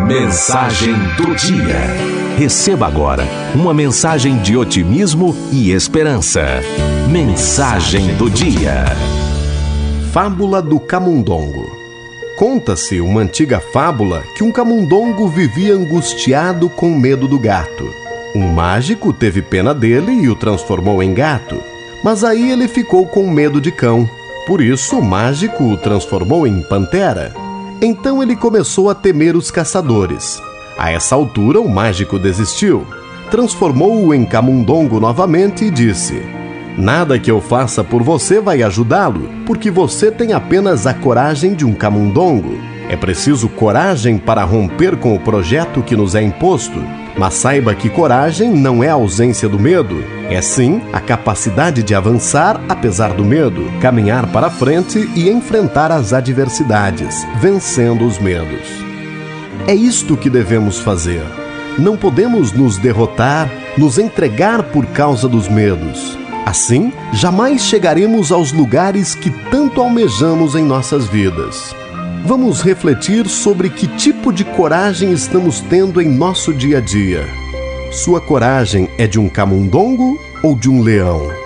Mensagem do dia. Receba agora uma mensagem de otimismo e esperança. Mensagem do dia. Fábula do Camundongo. Conta-se uma antiga fábula que um camundongo vivia angustiado com medo do gato. Um mágico teve pena dele e o transformou em gato. Mas aí ele ficou com medo de cão. Por isso o mágico o transformou em pantera. Então ele começou a temer os caçadores. A essa altura, o mágico desistiu. Transformou-o em camundongo novamente e disse: Nada que eu faça por você vai ajudá-lo, porque você tem apenas a coragem de um camundongo. É preciso coragem para romper com o projeto que nos é imposto. Mas saiba que coragem não é a ausência do medo, é sim a capacidade de avançar apesar do medo, caminhar para frente e enfrentar as adversidades, vencendo os medos. É isto que devemos fazer. Não podemos nos derrotar, nos entregar por causa dos medos. Assim, jamais chegaremos aos lugares que tanto almejamos em nossas vidas vamos refletir sobre que tipo de coragem estamos tendo em nosso dia a dia. Sua coragem é de um camundongo ou de um leão?